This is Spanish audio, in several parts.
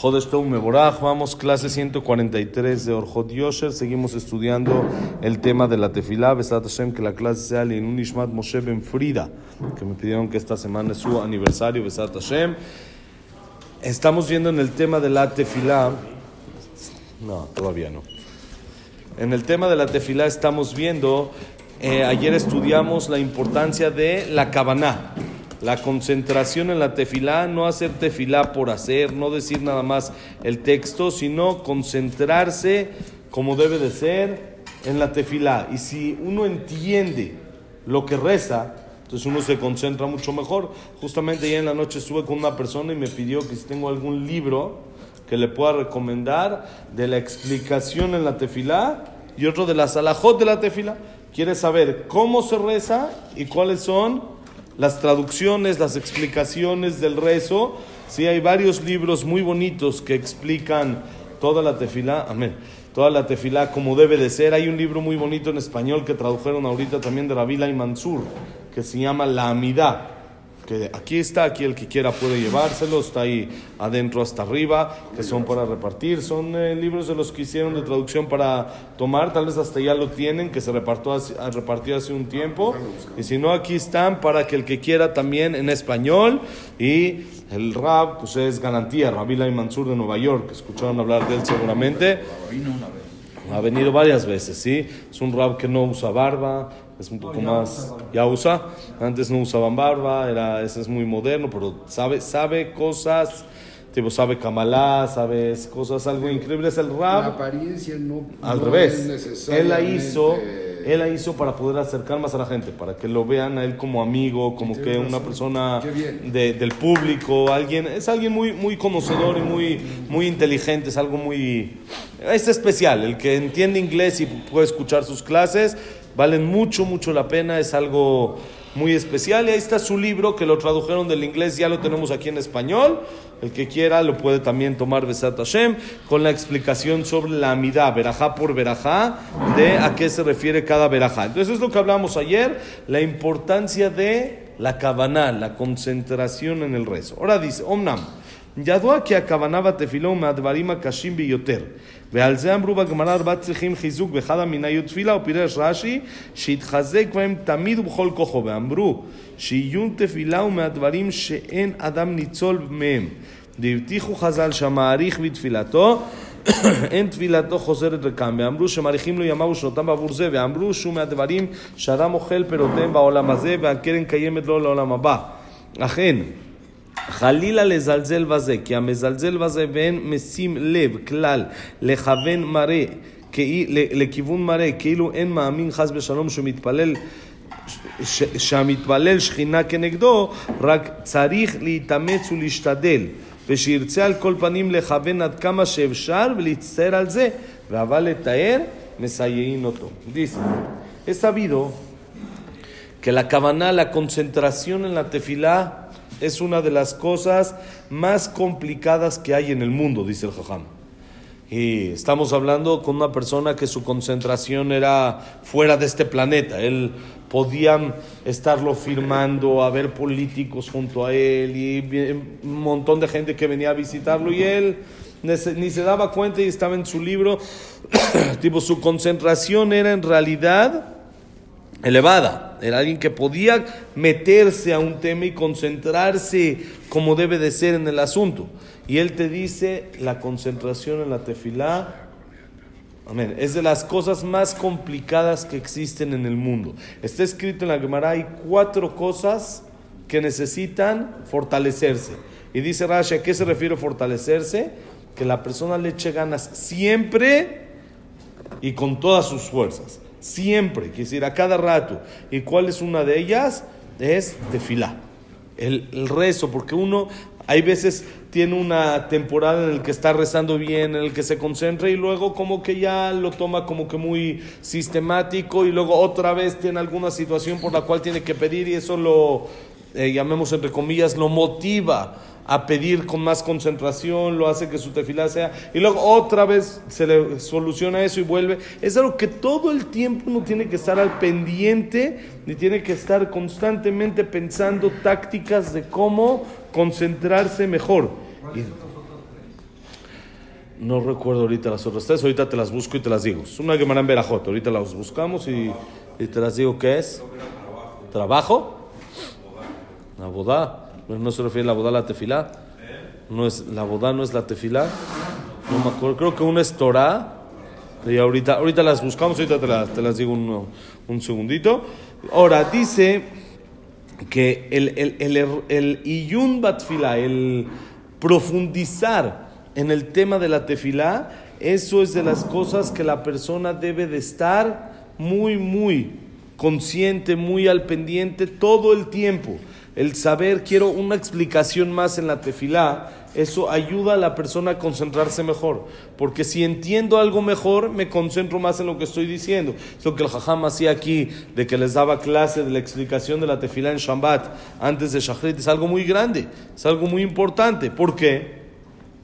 Jodesh Meborach, vamos, clase 143 de Orjot Yosher. Seguimos estudiando el tema de la tefilá. Besat Hashem, que la clase sea en un Ishmat Moshe Ben Frida, que me pidieron que esta semana es su aniversario. Besat Hashem. Estamos viendo en el tema de la tefilá. No, todavía no. En el tema de la tefilá estamos viendo. Eh, ayer estudiamos la importancia de la kabaná la concentración en la tefilá, no hacer tefilá por hacer, no decir nada más el texto, sino concentrarse como debe de ser en la tefilá. Y si uno entiende lo que reza, entonces uno se concentra mucho mejor. Justamente ayer en la noche estuve con una persona y me pidió que si tengo algún libro que le pueda recomendar de la explicación en la tefilá y otro de la salajot de la tefilá. Quiere saber cómo se reza y cuáles son las traducciones, las explicaciones del rezo. Sí, hay varios libros muy bonitos que explican toda la tefilá. Amén. Toda la tefilá como debe de ser. Hay un libro muy bonito en español que tradujeron ahorita también de Rabila y Mansur, que se llama La Amidad que aquí está, aquí el que quiera puede llevárselo, está ahí adentro hasta arriba, que son para repartir, son eh, libros de los que hicieron de traducción para tomar, tal vez hasta ya lo tienen, que se repartió hace, repartió hace un tiempo, y si no, aquí están para que el que quiera también en español, y el rap, pues es garantía, Rabila y Mansur de Nueva York, que escucharon hablar de él seguramente. Ha venido varias veces, ¿sí? Es un rap que no usa barba, es un poco más, ya usa, antes no usaban barba, era, ese es muy moderno, pero sabe, sabe cosas, tipo sabe Kamala, sabe cosas algo increíbles, el rap. La apariencia no, al revés, él la hizo, él la hizo para poder acercar más a la gente, para que lo vean a él como amigo, como que una persona de, del público, alguien, es alguien muy, muy conocedor y muy, muy inteligente, es algo muy, es especial, el que entiende inglés y puede escuchar sus clases valen mucho, mucho la pena, es algo muy especial. Y ahí está su libro que lo tradujeron del inglés, ya lo tenemos aquí en español. El que quiera lo puede también tomar Besat Hashem con la explicación sobre la amidad, verajá por verajá, de a qué se refiere cada verajá. Entonces es lo que hablamos ayer, la importancia de la kavaná, la concentración en el rezo. Ahora dice, Omnam, ידוע כי הכוונה בתפילו מהדברים הקשים ביותר. ועל זה אמרו בגמרא ארבע צריכים חיזוק ואחד המנהיות תפילה, ופירש רש"י שיתחזק בהם תמיד ובכל כוחו. ואמרו שעיון תפילה הוא מהדברים שאין אדם ניצול מהם. והבטיחו חז"ל שהמעריך בתפילתו אין תפילתו חוזרת ריקם, ואמרו שמאריכים לו ימיו ושנותם בעבור זה, ואמרו שהוא מהדברים שאדם אוכל פירותיהם בעולם הזה, והקרן קיימת לו לעולם הבא. אכן, חלילה לזלזל בזה, כי המזלזל בזה ואין משים לב כלל לכוון מראה, לכיוון מראה, כאילו אין מאמין חס ושלום שהוא מתפלל ש, שהמתפלל שכינה כנגדו, רק צריך להתאמץ ולהשתדל, ושירצה על כל פנים לכוון עד כמה שאפשר ולהצטער על זה, ואבל לתאר, מסייעין אותו. Dice, he sabido que la cabana, la concentración en la tefilá, es una de las cosas más complicadas que hay en el mundo, dice el Jajam. Y estamos hablando con una persona que su concentración era fuera de este planeta. Él podía estarlo firmando, haber políticos junto a él y un montón de gente que venía a visitarlo y él ni se daba cuenta y estaba en su libro. tipo, su concentración era en realidad elevada. Era alguien que podía meterse a un tema y concentrarse como debe de ser en el asunto. Y él te dice, la concentración en la tefilá, amén, es de las cosas más complicadas que existen en el mundo. Está escrito en la Gemara, hay cuatro cosas que necesitan fortalecerse. Y dice Rashi, ¿a qué se refiere fortalecerse? Que la persona le eche ganas siempre y con todas sus fuerzas. Siempre, que decir, a cada rato. ¿Y cuál es una de ellas? Es tefilá. El, el rezo, porque uno hay veces tiene una temporada en la que está rezando bien, en el que se concentra y luego como que ya lo toma como que muy sistemático y luego otra vez tiene alguna situación por la cual tiene que pedir y eso lo, eh, llamemos entre comillas, lo motiva a pedir con más concentración, lo hace que su tefilá sea, y luego otra vez se le soluciona eso y vuelve. Es algo que todo el tiempo uno tiene que estar al pendiente, y tiene que estar constantemente pensando tácticas de cómo concentrarse mejor. No recuerdo ahorita las otras tres, ahorita te las busco y te las digo. Es una Gemara en Berajot, ahorita las buscamos y, y, te las digo qué es. ¿Trabajo? La No se refiere a la boda a la tefilá. No es, la boda no es la tefilá. No me acuerdo, creo que una es Torah. Y ahorita, ahorita las buscamos, ahorita te las, digo un, un segundito. Ahora, dice que el, el, el, el, iyun batfila, el profundizar en el tema de la tefilá, eso es de las cosas que la persona debe de estar muy, muy consciente, muy al pendiente todo el tiempo. El saber, quiero una explicación más en la tefilá, eso ayuda a la persona a concentrarse mejor. Porque si entiendo algo mejor, me concentro más en lo que estoy diciendo. Es lo que el Jajam hacía aquí, de que les daba clase de la explicación de la tefilá en Shambat antes de Shachrit. Es algo muy grande, es algo muy importante. ¿Por qué?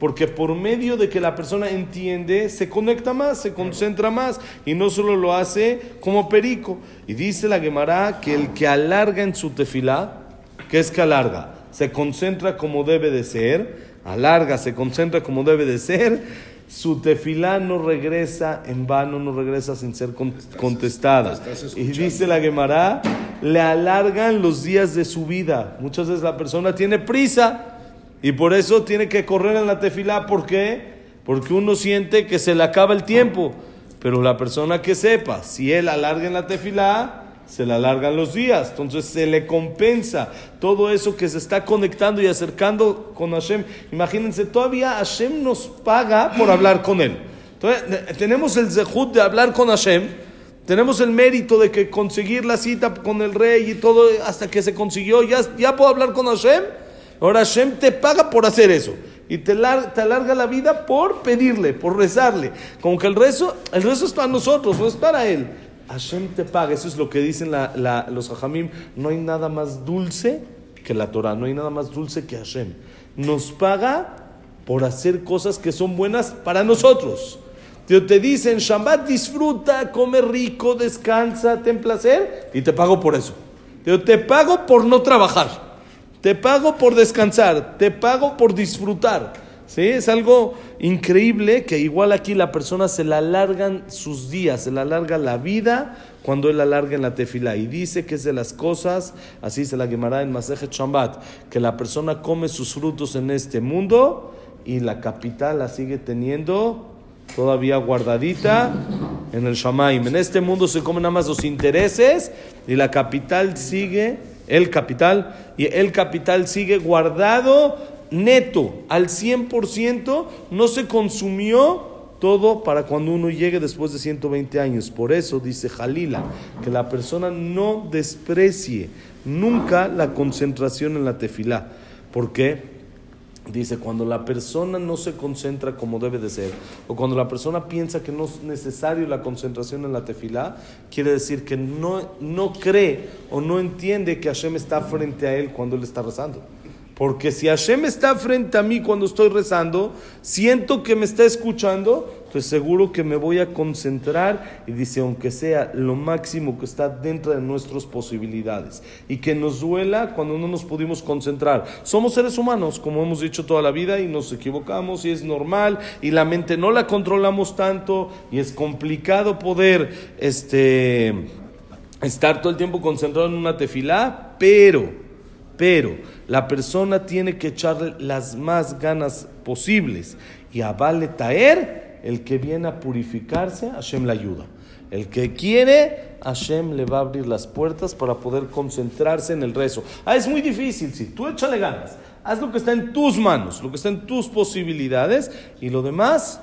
Porque por medio de que la persona entiende, se conecta más, se concentra más y no solo lo hace como perico. Y dice la Gemara que el que alarga en su tefilá, ¿qué es que alarga? Se concentra como debe de ser, alarga, se concentra como debe de ser, su tefilá no regresa en vano, no regresa sin ser contestada. Y dice la Gemara, le alargan los días de su vida. Muchas veces la persona tiene prisa y por eso tiene que correr en la tefilá. ¿Por qué? Porque uno siente que se le acaba el tiempo. Pero la persona que sepa, si él alarga en la tefilá, se le alargan los días. Entonces se le compensa todo eso que se está conectando y acercando con Hashem. Imagínense, todavía Hashem nos paga por hablar con él. Entonces, tenemos el zehut de hablar con Hashem. Tenemos el mérito de que conseguir la cita con el rey y todo hasta que se consiguió. Ya, ya puedo hablar con Hashem. Ahora Hashem te paga por hacer eso. Y te, te alarga la vida por pedirle, por rezarle. Como que el rezo, el rezo es para nosotros, no es para él. Hashem te paga. Eso es lo que dicen los hajamim. No hay nada más dulce que la Torah. No hay nada más dulce que Hashem. Nos paga por hacer cosas que son buenas para nosotros. Te dicen, Shabbat disfruta, come rico, descansa, ten placer y te pago por eso. te pago por no trabajar. Te pago por descansar, te pago por disfrutar. ¿Sí? Es algo increíble que igual aquí la persona se le alargan sus días, se le alarga la vida cuando él alarga en la tefila. Y dice que es de las cosas, así se la quemará en Masejet Shambat, que la persona come sus frutos en este mundo y la capital la sigue teniendo todavía guardadita en el Shamaim. En este mundo se comen nada más los intereses y la capital sigue el capital, y el capital sigue guardado neto al 100%, no se consumió todo para cuando uno llegue después de 120 años. Por eso dice Jalila, que la persona no desprecie nunca la concentración en la tefilá. ¿Por qué? Dice, cuando la persona no se concentra como debe de ser, o cuando la persona piensa que no es necesario la concentración en la tefilá, quiere decir que no, no cree o no entiende que Hashem está frente a él cuando él está rezando. Porque si Hashem está frente a mí cuando estoy rezando, siento que me está escuchando, entonces seguro que me voy a concentrar y dice, aunque sea lo máximo que está dentro de nuestras posibilidades y que nos duela cuando no nos pudimos concentrar. Somos seres humanos, como hemos dicho toda la vida, y nos equivocamos y es normal y la mente no la controlamos tanto y es complicado poder este, estar todo el tiempo concentrado en una tefilá, pero pero la persona tiene que echarle las más ganas posibles. Y a Vale Taer, el que viene a purificarse, Hashem le ayuda. El que quiere, Hashem le va a abrir las puertas para poder concentrarse en el rezo. Ah, es muy difícil, sí. Tú échale ganas. Haz lo que está en tus manos, lo que está en tus posibilidades. Y lo demás,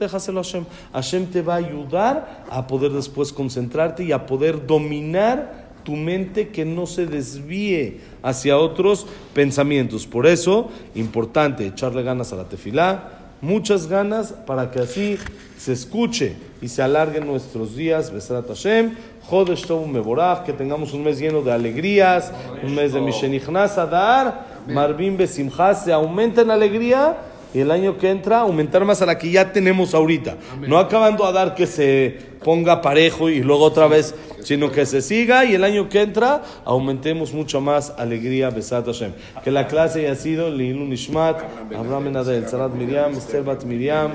déjaselo a Hashem. Hashem te va a ayudar a poder después concentrarte y a poder dominar tu mente que no se desvíe hacia otros pensamientos. Por eso, importante echarle ganas a la tefilá, muchas ganas para que así se escuche y se alarguen nuestros días. Besrat Hashem, Jodesh Meborach, que tengamos un mes lleno de alegrías, un mes de Mishenichnas Adar, Marvin Besimcha, se aumenta en alegría y el año que entra aumentar más a la que ya tenemos ahorita. No acabando a dar que se ponga parejo y luego otra vez, sino que se siga y el año que entra aumentemos mucho más alegría, Besat Hashem. Que la clase haya sido Lilun Ishmat, Abraham Ben Adel, Sarat Miriam, Esther Bat Miriam,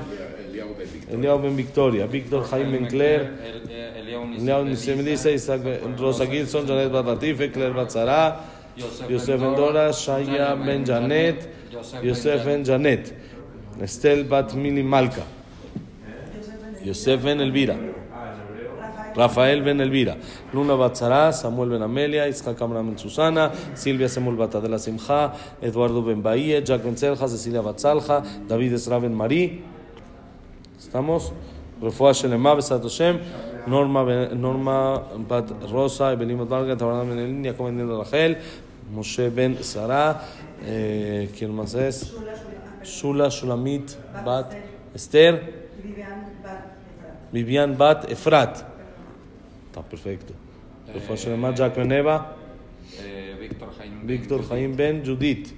Eliao Ben Victoria, Víctor Jaime Ben Claire, Eliao Isaac Rosa Gilson, Janet Bat Latife, Claire Bat Zara, Yosef Ben Dora, Shaya Ben Janet, Yosef Ben Janet, Estel Bat Mili Malka, Yosef Ben Elvira. Rafael Ben Elvira, Luna Batzara, Samuel Ben Amelia, Isaac Amram Ben Susana, Silvia Semul Batadela Simcha, Eduardo Ben Bahía, Jack Ben Cecilia Batzalja, David Esra Ben Marí. ¿Estamos? Shelema, Besat Hashem, Norma, Bat Rosa, Rachel, Moshe Ben Sara, eh, ¿quién más es? Shula Shulamit Bat Vivian Bat Efrat. Está perfecto. Shelema, Jack Ben Jaim Ben Judith,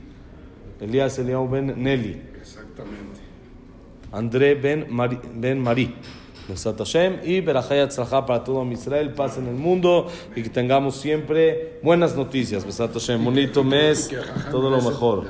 Elías Eliau Ben Nelly. André Ben Mari, Ben Marí. Besat Hashem y Berajay Atzlajá para todo Israel, paz en el mundo y que tengamos siempre buenas noticias. Besat Hashem, bonito mes, todo lo mejor.